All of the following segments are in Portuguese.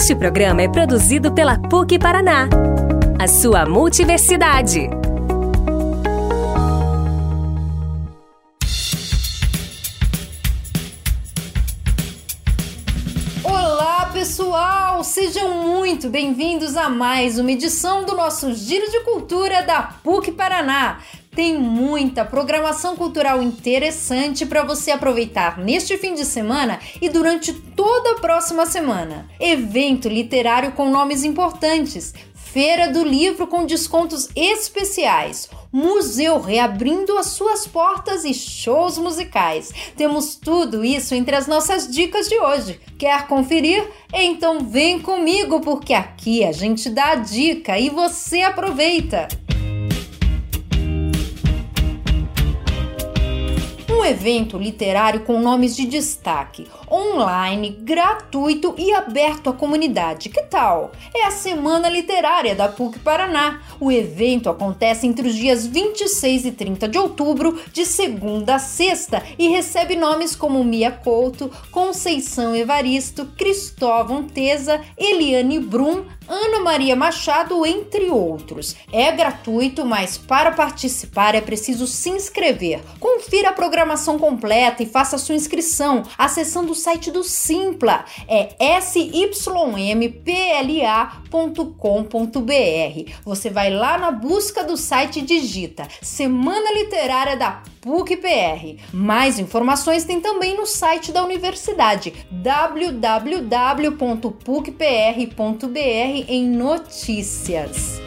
Este programa é produzido pela PUC Paraná, a sua multiversidade. Olá, pessoal! Sejam muito bem-vindos a mais uma edição do nosso Giro de Cultura da PUC Paraná. Tem muita programação cultural interessante para você aproveitar neste fim de semana e durante toda a próxima semana. Evento literário com nomes importantes, Feira do Livro com descontos especiais, museu reabrindo as suas portas e shows musicais. Temos tudo isso entre as nossas dicas de hoje. Quer conferir? Então vem comigo porque aqui a gente dá a dica e você aproveita. Evento literário com nomes de destaque, online, gratuito e aberto à comunidade. Que tal? É a Semana Literária da PUC Paraná. O evento acontece entre os dias 26 e 30 de outubro, de segunda a sexta, e recebe nomes como Mia Couto, Conceição Evaristo, Cristóvão Teza, Eliane Brum, Ana Maria Machado, entre outros. É gratuito, mas para participar é preciso se inscrever. Confira a programação completa e faça sua inscrição acessando o site do Simpla. É sympla.com.br. Você vai lá na busca do site e digita Semana Literária da PUC-PR. Mais informações tem também no site da universidade www.pucpr.br em notícias.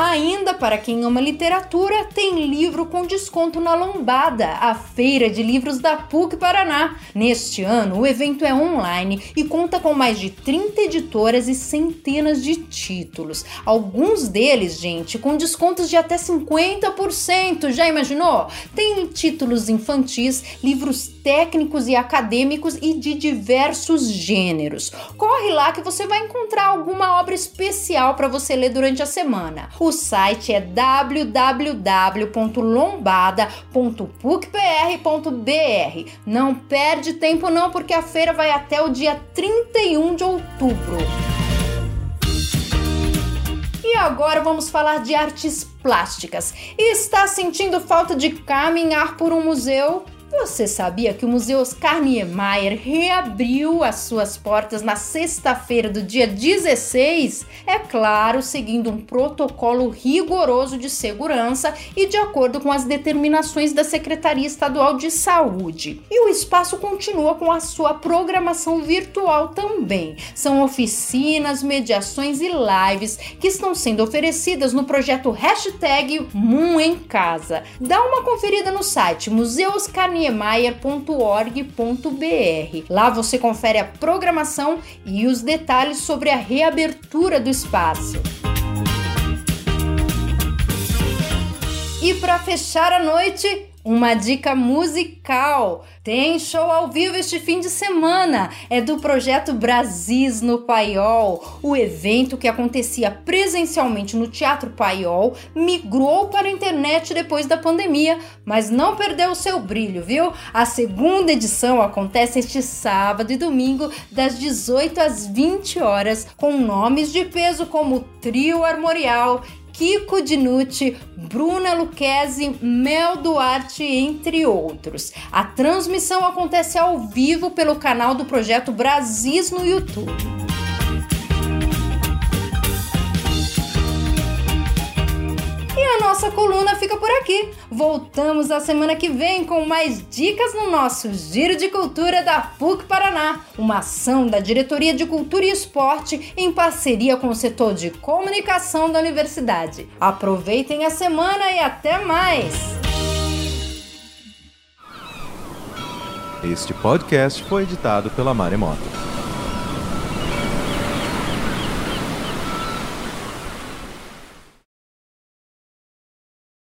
Ainda para quem ama literatura, tem livro com desconto na Lombada, a feira de livros da PUC Paraná. Neste ano, o evento é online e conta com mais de 30 editoras e centenas de títulos. Alguns deles, gente, com descontos de até 50%. Já imaginou? Tem títulos infantis, livros técnicos e acadêmicos e de diversos gêneros. Corre lá que você vai encontrar alguma obra especial para você ler durante a semana. O site é www.lombada.pucpr.br. Não perde tempo não, porque a feira vai até o dia 31 de outubro. E agora vamos falar de artes plásticas. Está sentindo falta de caminhar por um museu? Você sabia que o Museu Oscar Niemeyer reabriu as suas portas na sexta-feira do dia 16? É claro, seguindo um protocolo rigoroso de segurança e de acordo com as determinações da Secretaria Estadual de Saúde. E o espaço continua com a sua programação virtual também. São oficinas, mediações e lives que estão sendo oferecidas no projeto Hashtag Moon em Casa. Dá uma conferida no site Museu Oscar niemeyer.org.br. Lá você confere a programação e os detalhes sobre a reabertura do espaço. E para fechar a noite, uma dica musical. Tem show ao vivo este fim de semana. É do projeto Brasis no Paiol. O evento que acontecia presencialmente no Teatro Paiol migrou para a internet depois da pandemia, mas não perdeu o seu brilho, viu? A segunda edição acontece este sábado e domingo, das 18 às 20 horas, com nomes de peso como Trio Armorial Kiko Dinucci, Bruna Luquezzi, Mel Duarte, entre outros. A transmissão acontece ao vivo pelo canal do Projeto Brasis no YouTube. nossa coluna fica por aqui. Voltamos a semana que vem com mais dicas no nosso Giro de Cultura da PUC Paraná, uma ação da Diretoria de Cultura e Esporte em parceria com o setor de comunicação da universidade. Aproveitem a semana e até mais! Este podcast foi editado pela Maremoto.